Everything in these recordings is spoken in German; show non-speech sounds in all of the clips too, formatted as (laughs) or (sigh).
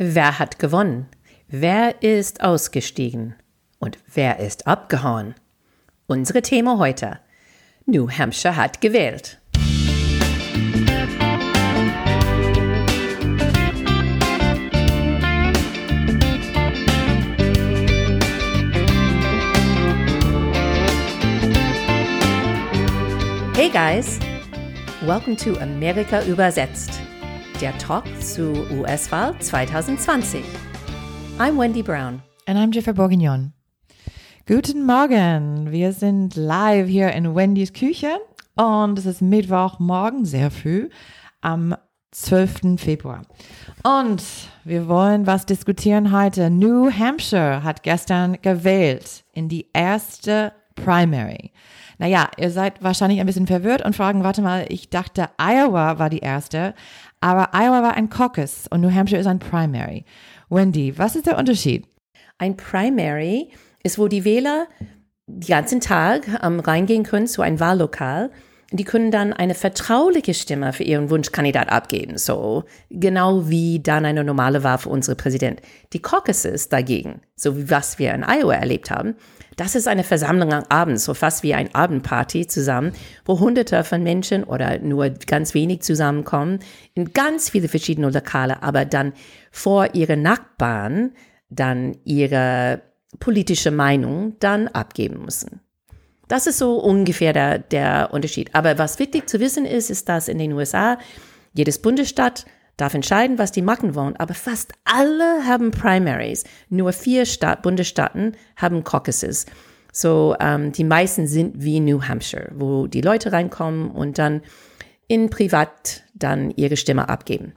Wer hat gewonnen? Wer ist ausgestiegen? Und wer ist abgehauen? Unsere Thema heute. New Hampshire hat gewählt. Hey guys, welcome to Amerika übersetzt, der Talk zu US-Wahl 2020. I'm Wendy Brown. And I'm Jennifer Bourguignon. Guten Morgen, wir sind live hier in Wendys Küche und es ist Mittwochmorgen, sehr früh, am 12. Februar. Und wir wollen was diskutieren heute. New Hampshire hat gestern gewählt in die erste Primary. Naja, ihr seid wahrscheinlich ein bisschen verwirrt und fragen, warte mal, ich dachte, Iowa war die erste, aber Iowa war ein Caucus und New Hampshire ist ein Primary. Wendy, was ist der Unterschied? Ein Primary ist, wo die Wähler den ganzen Tag ähm, reingehen können zu einem Wahllokal. Die können dann eine vertrauliche Stimme für ihren Wunschkandidat abgeben, so genau wie dann eine normale Wahl für unsere Präsident. Die Caucuses dagegen, so wie was wir in Iowa erlebt haben, das ist eine Versammlung am Abend, so fast wie ein Abendparty zusammen, wo hunderte von Menschen oder nur ganz wenig zusammenkommen, in ganz viele verschiedene Lokale, aber dann vor ihren Nachbarn dann ihre politische Meinung dann abgeben müssen. Das ist so ungefähr der, der Unterschied. Aber was wichtig zu wissen ist, ist, dass in den USA jedes Bundesstaat darf entscheiden, was die machen wollen, aber fast alle haben Primaries. Nur vier Staat, Bundesstaaten haben Caucuses. So, ähm, die meisten sind wie New Hampshire, wo die Leute reinkommen und dann in privat dann ihre Stimme abgeben.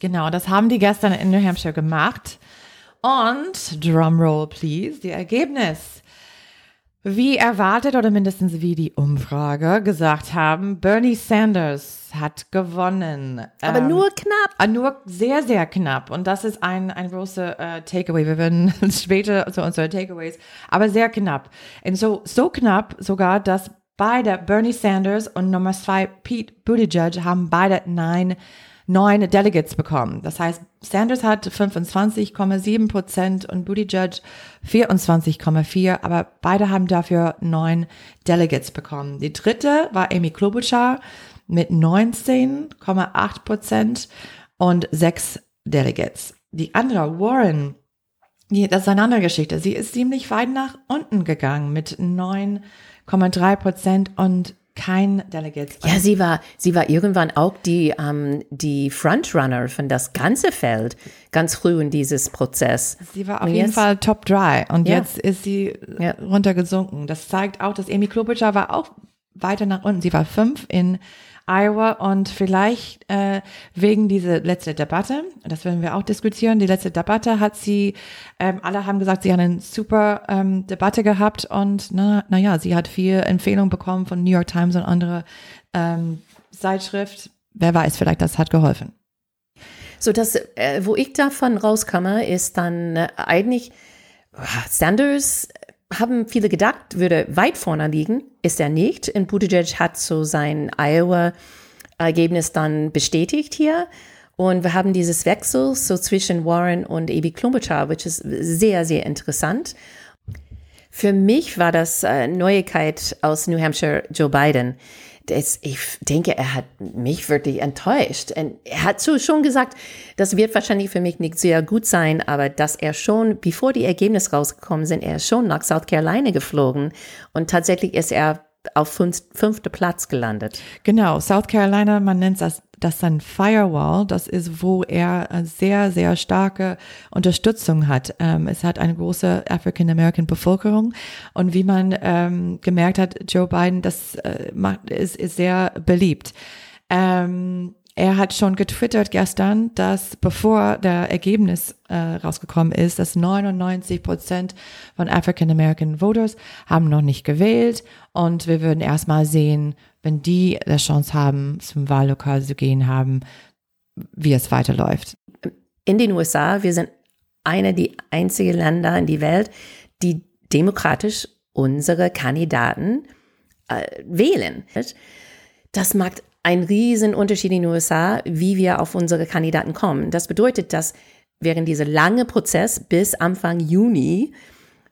Genau, das haben die gestern in New Hampshire gemacht. Und, Drumroll please, die Ergebnis. Wie erwartet oder mindestens wie die Umfrage gesagt haben, Bernie Sanders hat gewonnen. Aber ähm, nur knapp. Äh, nur sehr, sehr knapp. Und das ist ein, ein großer äh, Takeaway. Wir werden (laughs) später zu unseren Takeaways, aber sehr knapp. Und so, so knapp sogar, dass beide Bernie Sanders und Nummer zwei Pete Buttigieg haben beide nein neun Delegates bekommen. Das heißt, Sanders hat 25,7 Prozent und Buttigieg 24,4, aber beide haben dafür neun Delegates bekommen. Die dritte war Amy Klobuchar mit 19,8 Prozent und sechs Delegates. Die andere, Warren, die, das ist eine andere Geschichte. Sie ist ziemlich weit nach unten gegangen mit 9,3 Prozent und kein Delegates. Ja, sie war, sie war irgendwann auch die, ähm, die Frontrunner von das ganze Feld, ganz früh in dieses Prozess. Sie war auf und jeden Fall Top 3 und ja. jetzt ist sie ja. runtergesunken. Das zeigt auch, dass Amy Klobuchar war auch weiter nach unten. Sie war fünf in Iowa und vielleicht äh, wegen dieser letzte Debatte, das werden wir auch diskutieren, die letzte Debatte hat sie, ähm, alle haben gesagt, sie hat eine super ähm, Debatte gehabt und na, na sie hat viel Empfehlung bekommen von New York Times und andere ähm, Zeitschrift. Wer weiß, vielleicht das hat geholfen. So, das, äh, wo ich davon rauskomme, ist dann äh, eigentlich Sanders haben viele gedacht, würde weit vorne liegen, ist er nicht. Und Buttigieg hat so sein Iowa-Ergebnis dann bestätigt hier. Und wir haben dieses Wechsel so zwischen Warren und Amy Klobuchar, which ist sehr, sehr interessant. Für mich war das äh, Neuigkeit aus New Hampshire Joe Biden das, ich denke, er hat mich wirklich enttäuscht. Und er hat so schon gesagt, das wird wahrscheinlich für mich nicht sehr gut sein, aber dass er schon, bevor die Ergebnisse rausgekommen sind, er ist schon nach South Carolina geflogen und tatsächlich ist er auf fünf, fünfte Platz gelandet. Genau, South Carolina, man nennt das, das dann Firewall. Das ist, wo er sehr, sehr starke Unterstützung hat. Ähm, es hat eine große African American Bevölkerung und wie man ähm, gemerkt hat, Joe Biden, das äh, macht, ist, ist sehr beliebt. Ähm, er hat schon getwittert gestern, dass bevor der Ergebnis äh, rausgekommen ist, dass 99 Prozent von African American Voters haben noch nicht gewählt und wir würden erstmal sehen, wenn die die Chance haben, zum Wahllokal zu gehen haben, wie es weiterläuft. In den USA, wir sind eine der einzigen Länder in der Welt, die demokratisch unsere Kandidaten äh, wählen. Das macht ein riesen Unterschied in den USA, wie wir auf unsere Kandidaten kommen. Das bedeutet, dass während dieser lange Prozess bis Anfang Juni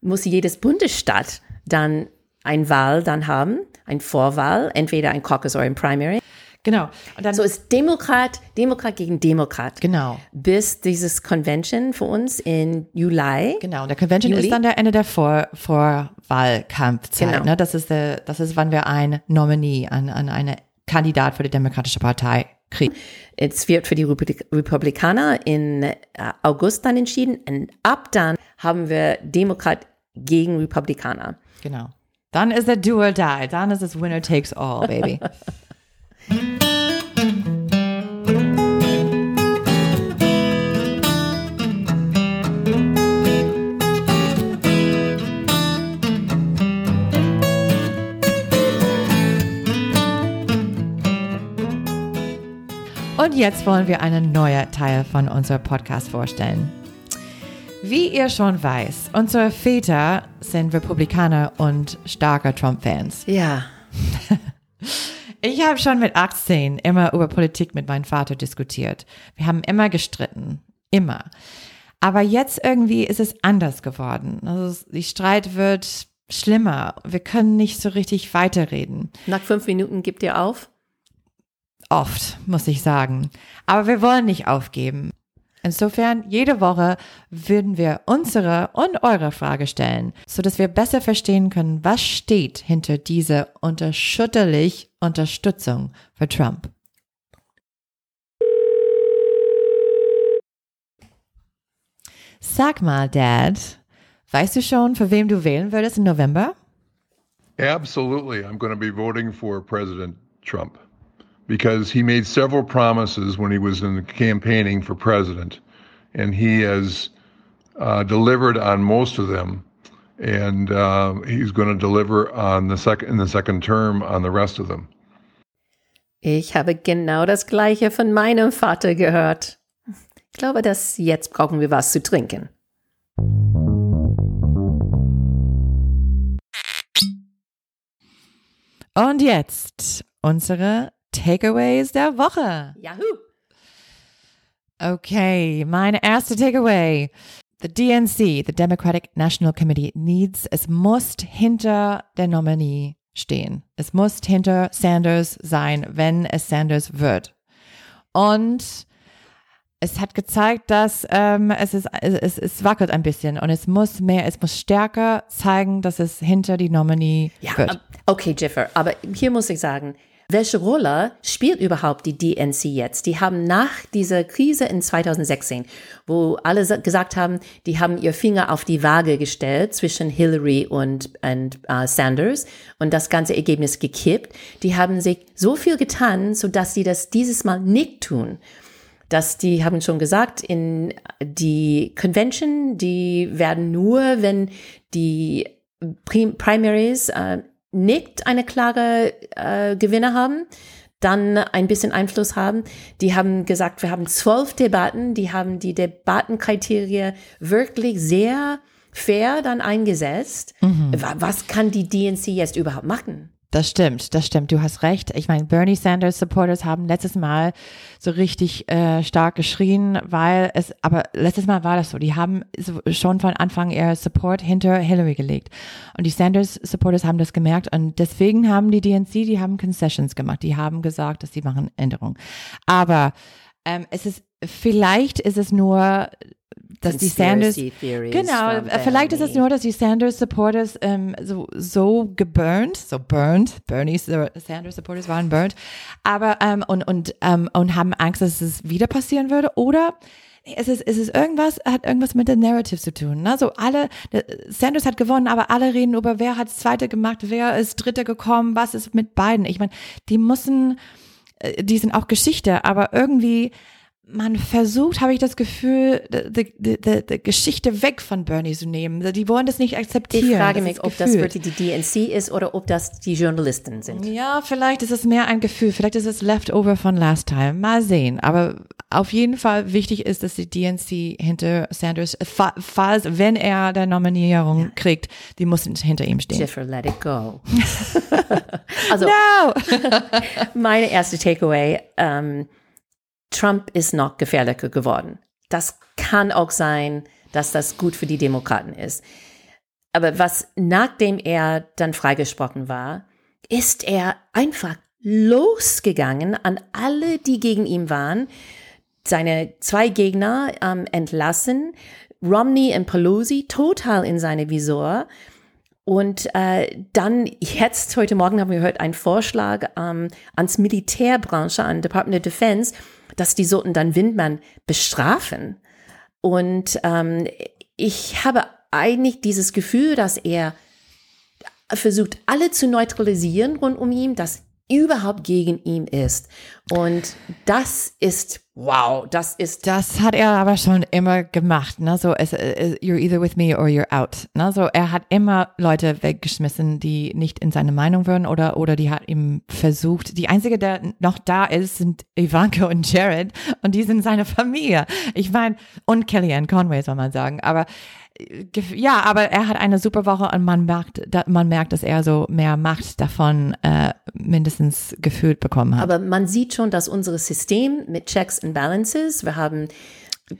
muss jedes Bundesstaat dann ein Wahl dann haben, ein Vorwahl, entweder ein Caucus oder ein Primary. Genau. Und dann so ist Demokrat, Demokrat gegen Demokrat. Genau. Bis dieses Convention für uns in Juli. Genau. Und der Convention Juli. ist dann der Ende der Vor Vorwahlkampfzeit. Genau. Ne? Das ist der, das ist, wann wir ein Nominee an, an eine Kandidat für die Demokratische Partei kriegen. Es wird für die Republikaner in äh, August dann entschieden. Und ab dann haben wir Demokrat gegen Republikaner. Genau. Dann ist der Do or Die. Dann ist es Winner takes all, baby. (laughs) Und jetzt wollen wir einen neuen Teil von unserem Podcast vorstellen. Wie ihr schon weiß, unsere Väter sind Republikaner und starke Trump-Fans. Ja. (laughs) Ich habe schon mit 18 immer über Politik mit meinem Vater diskutiert. Wir haben immer gestritten. Immer. Aber jetzt irgendwie ist es anders geworden. Also die Streit wird schlimmer. Wir können nicht so richtig weiterreden. Nach fünf Minuten gibt ihr auf? Oft, muss ich sagen. Aber wir wollen nicht aufgeben. Insofern, jede Woche würden wir unsere und eure Frage stellen, so dass wir besser verstehen können, was steht hinter dieser unterschütterlich Unterstützung für Trump. Sag mal, Dad, weißt du schon, für wem du wählen würdest im November? Absolutely. I'm going to be voting for President Trump. Because he made several promises when he was in the campaigning for president, and he has uh, delivered on most of them, and uh, he's going to deliver on the second in the second term on the rest of them. Ich habe genau das Gleiche von meinem Vater gehört. Ich glaube, dass jetzt brauchen wir was zu trinken. Und jetzt unsere Takeaways der Woche. Yahoo! Okay, meine erste Takeaway. The DNC, the Democratic National Committee, needs, es muss hinter der Nominee stehen. Es muss hinter Sanders sein, wenn es Sanders wird. Und es hat gezeigt, dass ähm, es, ist, es, es wackelt ein bisschen und es muss mehr, es muss stärker zeigen, dass es hinter die Nominee ja, wird. Okay, Jiffer, aber hier muss ich sagen, welche Rolle spielt überhaupt die DNC jetzt? Die haben nach dieser Krise in 2016, wo alle gesagt haben, die haben ihr Finger auf die Waage gestellt zwischen Hillary und, und uh, Sanders und das ganze Ergebnis gekippt. Die haben sich so viel getan, so dass sie das dieses Mal nicht tun dass die haben schon gesagt, in die Convention, die werden nur, wenn die Primaries äh, nicht eine klare äh, Gewinner haben, dann ein bisschen Einfluss haben. Die haben gesagt, wir haben zwölf Debatten, die haben die Debattenkriterien wirklich sehr fair dann eingesetzt. Mhm. Was kann die DNC jetzt überhaupt machen? Das stimmt, das stimmt. Du hast recht. Ich meine, Bernie Sanders Supporters haben letztes Mal so richtig äh, stark geschrien, weil es, aber letztes Mal war das so. Die haben so schon von Anfang ihr Support hinter Hillary gelegt. Und die Sanders Supporters haben das gemerkt und deswegen haben die DNC, die haben Concessions gemacht. Die haben gesagt, dass sie machen Änderungen. Aber ähm, es ist, vielleicht ist es nur dass die Sanders genau äh, vielleicht ist es nur dass die Sanders Supporters ähm, so so geburnt so burned Bernie Sanders Supporters waren burned aber ähm, und und ähm, und haben Angst dass es wieder passieren würde oder es ist, es ist irgendwas, hat irgendwas mit der Narrative zu tun. Ne? So alle, Sanders hat gewonnen, aber alle reden über, wer hat Zweite gemacht, wer ist Dritte gekommen, was ist mit beiden. Ich meine, die müssen, äh, die sind auch Geschichte, aber irgendwie man versucht, habe ich das Gefühl, die, die, die, die, Geschichte weg von Bernie zu nehmen. Die wollen das nicht akzeptieren. Ich frage mich, ob das wirklich die DNC ist oder ob das die Journalisten sind. Ja, vielleicht ist es mehr ein Gefühl. Vielleicht ist es Leftover von last time. Mal sehen. Aber auf jeden Fall wichtig ist, dass die DNC hinter Sanders, falls, wenn er der Nominierung ja. kriegt, die muss hinter ihm stehen. Jennifer, let it go. (laughs) also, no! (laughs) meine erste Takeaway, ähm, Trump ist noch gefährlicher geworden. das kann auch sein, dass das gut für die Demokraten ist. Aber was, nachdem er dann freigesprochen war, ist er einfach losgegangen an alle, die gegen ihn waren, seine zwei Gegner ähm, entlassen, Romney und Pelosi total in seine Visor. Und äh, dann jetzt, heute Morgen haben wir gehört, einen Vorschlag ähm, ans Militärbranche, an Department of Defense, dass die sollten dann Windmann bestrafen. Und ähm, ich habe eigentlich dieses Gefühl, dass er versucht, alle zu neutralisieren rund um ihn, dass überhaupt gegen ihn ist. Und das ist, wow, das ist. Das hat er aber schon immer gemacht, ne? So, es, es, you're either with me or you're out, ne? So, er hat immer Leute weggeschmissen, die nicht in seine Meinung würden oder, oder die hat ihm versucht. Die einzige, der noch da ist, sind Ivanka und Jared und die sind seine Familie. Ich meine, und Kellyanne Conway soll man sagen, aber ja, aber er hat eine super Woche und man merkt, man merkt, dass er so mehr Macht davon äh, mindestens gefühlt bekommen hat. Aber man sieht schon, dass unser System mit Checks and Balances, wir haben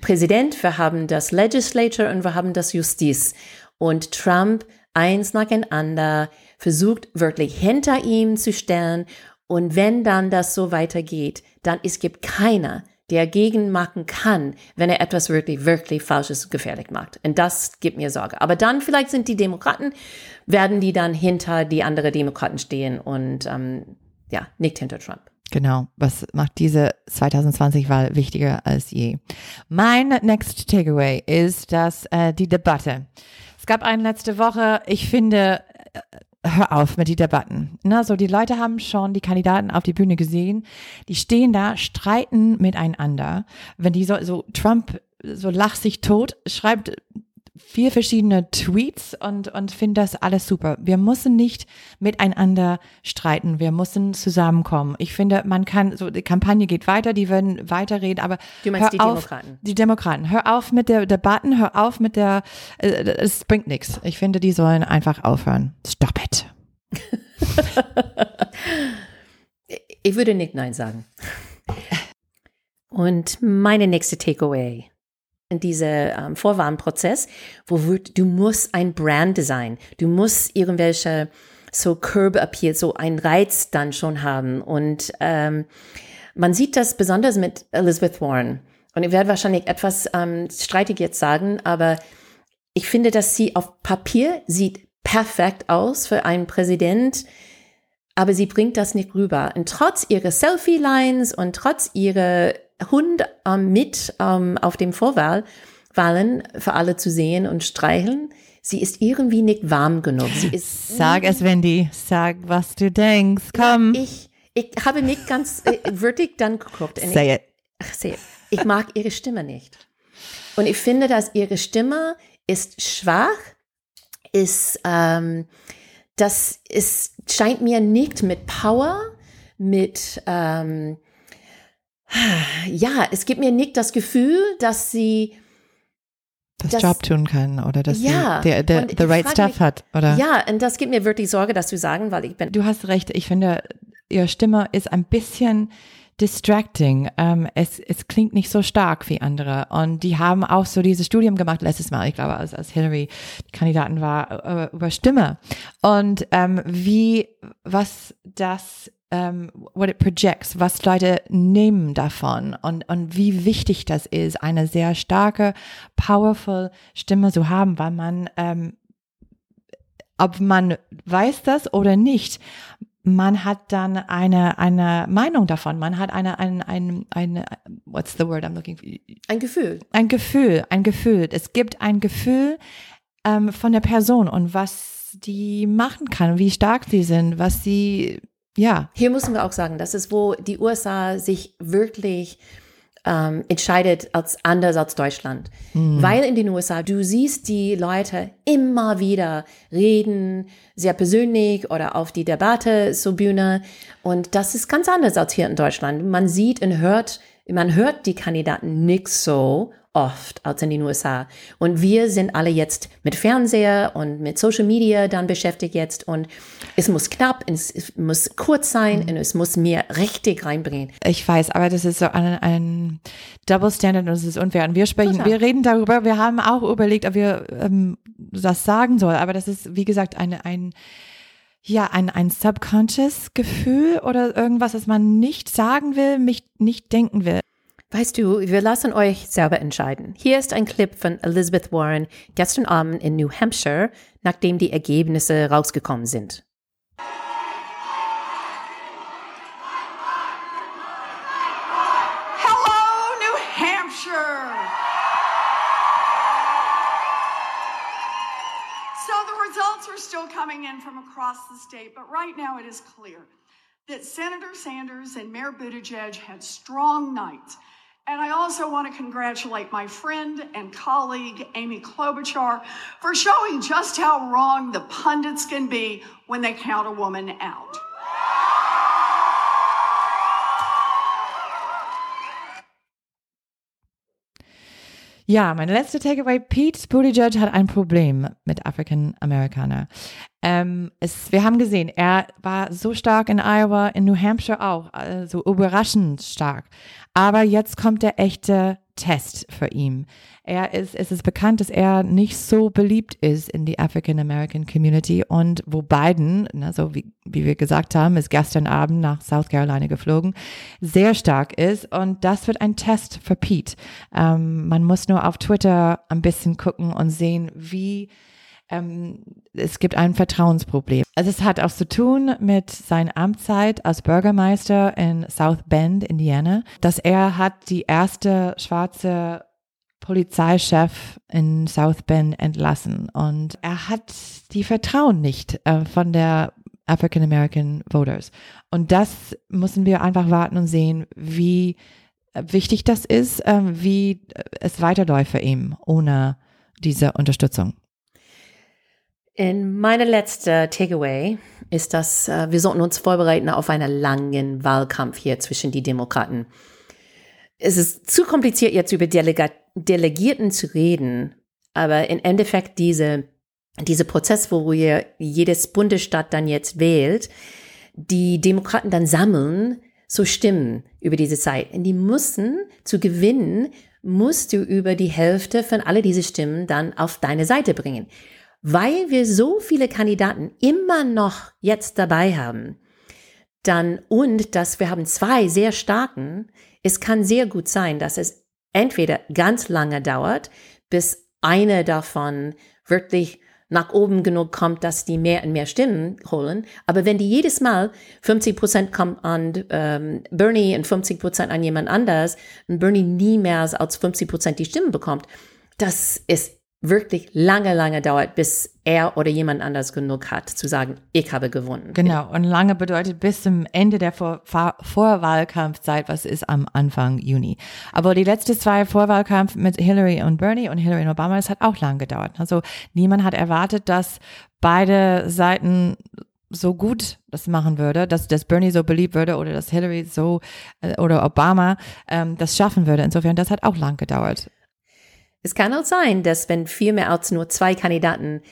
Präsident, wir haben das Legislature und wir haben das Justiz. Und Trump eins nacheinander versucht wirklich hinter ihm zu stellen. Und wenn dann das so weitergeht, dann es gibt keiner, der gegenmachen kann, wenn er etwas wirklich, wirklich Falsches gefährlich macht. Und das gibt mir Sorge. Aber dann vielleicht sind die Demokraten, werden die dann hinter die anderen Demokraten stehen und ähm, ja, nicht hinter Trump. Genau, was macht diese 2020-Wahl wichtiger als je? Mein next takeaway ist, dass äh, die Debatte. Es gab eine letzte Woche, ich finde, äh, hör auf mit die Debatten. Na, so die Leute haben schon die Kandidaten auf die Bühne gesehen. Die stehen da, streiten miteinander. Wenn die so, so Trump so lacht sich tot, schreibt vier verschiedene Tweets und, und finde das alles super. Wir müssen nicht miteinander streiten. Wir müssen zusammenkommen. Ich finde, man kann, so, die Kampagne geht weiter, die werden weiterreden, aber. Du meinst die auf, Demokraten? Die Demokraten. Hör auf mit der Debatten, hör auf mit der, äh, es bringt nichts. Ich finde, die sollen einfach aufhören. Stop it. (laughs) ich würde nicht Nein sagen. Und meine nächste Takeaway in diesem ähm, Vorwarnprozess, wo wird, du musst ein Brand design, du musst irgendwelche so Curb Appeal, so einen Reiz dann schon haben. Und ähm, man sieht das besonders mit Elizabeth Warren. Und ich werde wahrscheinlich etwas ähm, streitig jetzt sagen, aber ich finde, dass sie auf Papier sieht perfekt aus für einen Präsident, aber sie bringt das nicht rüber. Und trotz ihrer Selfie-Lines und trotz ihrer Hund ähm, mit ähm, auf dem Vorwahlen für alle zu sehen und streicheln, sie ist irgendwie nicht warm genug. Sie ist Sag es, Wendy. Sag, was du denkst. Komm. Ja, ich, ich habe nicht ganz äh, wirklich dann geguckt. Say ich, it. Ach, say it. Ich mag ihre Stimme nicht. Und ich finde, dass ihre Stimme ist schwach, ist, ähm, das ist, scheint mir nicht mit Power, mit, ähm, ja, es gibt mir nicht das Gefühl, dass sie das, das- Job tun kann oder dass Ja, sie der, der, the right stuff mich- hat, oder? ja, und das gibt mir wirklich Sorge, das zu sagen, weil ich bin Du hast recht. Ich finde, ihre Stimme ist ein bisschen distracting. Ähm, es, es klingt nicht so stark wie andere. Und die haben auch so dieses Studium gemacht letztes Mal, ich glaube, als, als Hillary die Kandidatin war, äh, über Stimme. Und ähm, wie, was das ähm, what it projects, was Leute nehmen davon und, und wie wichtig das ist, eine sehr starke, powerful Stimme zu haben, weil man, ähm, ob man weiß das oder nicht, man hat dann eine, eine Meinung davon. Man hat eine, ein, ein, eine, what's the word I'm looking for? ein Gefühl. Ein Gefühl, ein Gefühl. Es gibt ein Gefühl ähm, von der Person und was die machen kann, wie stark sie sind, was sie, ja, Hier müssen wir auch sagen, das ist, wo die USA sich wirklich ähm, entscheidet als anders als Deutschland. Weil in den USA, du siehst die Leute immer wieder reden, sehr persönlich oder auf die Debatte zur Bühne. Und das ist ganz anders als hier in Deutschland. Man sieht und hört, man hört die Kandidaten nicht so oft als in den USA. Und wir sind alle jetzt mit Fernseher und mit Social Media dann beschäftigt jetzt. Und es muss knapp, es muss kurz sein mhm. und es muss mehr richtig reinbringen. Ich weiß, aber das ist so ein, ein Double Standard und es ist unfair. Und wir sprechen, Total. wir reden darüber. Wir haben auch überlegt, ob wir ähm, das sagen sollen. Aber das ist, wie gesagt, eine, ein, ja, ein, ein subconscious Gefühl oder irgendwas, das man nicht sagen will, mich nicht denken will. Weißt du, wir lassen euch selber entscheiden. Hier ist ein Clip von Elizabeth Warren gestern Abend in New Hampshire, nachdem die Ergebnisse rausgekommen sind. Hello, New Hampshire! So the results are still coming in from across the state, but right now it is clear that Senator Sanders and Mayor Buttigieg had strong nights. And I also want to congratulate my friend and colleague, Amy Klobuchar, for showing just how wrong the pundits can be when they count a woman out. Ja, meine letzte Takeaway. Pete Buttigieg hat ein Problem mit African-Amerikaner. Ähm, es, wir haben gesehen, er war so stark in Iowa, in New Hampshire auch, also überraschend stark. Aber jetzt kommt der echte Test für ihn. Er ist, es ist bekannt, dass er nicht so beliebt ist in die African American Community und wo Biden, ne, so wie, wie wir gesagt haben, ist gestern Abend nach South Carolina geflogen, sehr stark ist und das wird ein Test für Pete. Ähm, man muss nur auf Twitter ein bisschen gucken und sehen, wie ähm, es gibt ein Vertrauensproblem. Also es hat auch zu tun mit seiner Amtszeit als Bürgermeister in South Bend, Indiana, dass er hat die erste schwarze Polizeichef in South Bend entlassen und er hat die Vertrauen nicht äh, von der African American Voters. Und das müssen wir einfach warten und sehen, wie wichtig das ist, äh, wie es weiterläuft für ihn ohne diese Unterstützung. In meine letzte Takeaway ist, dass äh, wir sollten uns vorbereiten auf einen langen Wahlkampf hier zwischen die Demokraten. Es ist zu kompliziert, jetzt über Delega Delegierten zu reden, aber im Endeffekt diese, diese Prozess, wo wir jedes Bundesstaat dann jetzt wählt, die Demokraten dann sammeln, so Stimmen über diese Zeit. Und die müssen zu gewinnen, musst du über die Hälfte von alle diese Stimmen dann auf deine Seite bringen weil wir so viele Kandidaten immer noch jetzt dabei haben, dann und dass wir haben zwei sehr starken, es kann sehr gut sein, dass es entweder ganz lange dauert, bis eine davon wirklich nach oben genug kommt, dass die mehr und mehr Stimmen holen. Aber wenn die jedes Mal 50 Prozent kommen an ähm, Bernie und 50 Prozent an jemand anders und Bernie nie mehr als 50 Prozent die Stimmen bekommt, das ist wirklich lange, lange dauert, bis er oder jemand anders genug hat, zu sagen, ich habe gewonnen. Genau. Und lange bedeutet bis zum Ende der Vor Vorwahlkampfzeit, was ist am Anfang Juni. Aber die letzten zwei Vorwahlkampf mit Hillary und Bernie und Hillary und Obama, das hat auch lang gedauert. Also niemand hat erwartet, dass beide Seiten so gut das machen würde, dass, dass Bernie so beliebt würde oder dass Hillary so äh, oder Obama ähm, das schaffen würde. Insofern, das hat auch lang gedauert. Es kann auch sein, dass wenn viel mehr als nur zwei Kandidaten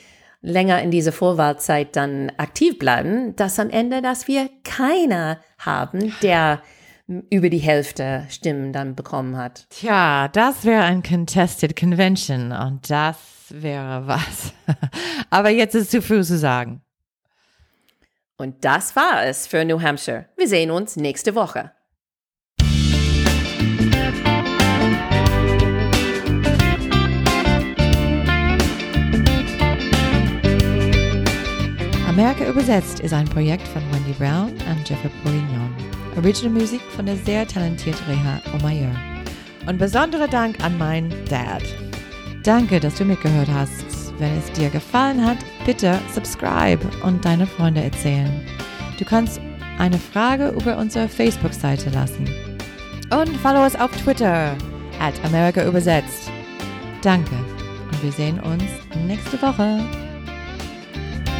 länger in dieser Vorwahlzeit dann aktiv bleiben, dass am Ende, dass wir keiner haben, der über die Hälfte Stimmen dann bekommen hat. Tja, das wäre ein Contested Convention und das wäre was. (laughs) Aber jetzt ist zu früh zu sagen. Und das war es für New Hampshire. Wir sehen uns nächste Woche. Amerika übersetzt ist ein Projekt von Wendy Brown und Jeffrey Bourignon. Original Musik von der sehr talentierten Reha Omayer. Und besonderer Dank an meinen Dad. Danke, dass du mitgehört hast. Wenn es dir gefallen hat, bitte subscribe und deine Freunde erzählen. Du kannst eine Frage über unsere Facebook-Seite lassen. Und follow uns auf Twitter at Amerika übersetzt. Danke und wir sehen uns nächste Woche.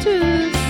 Tschüss.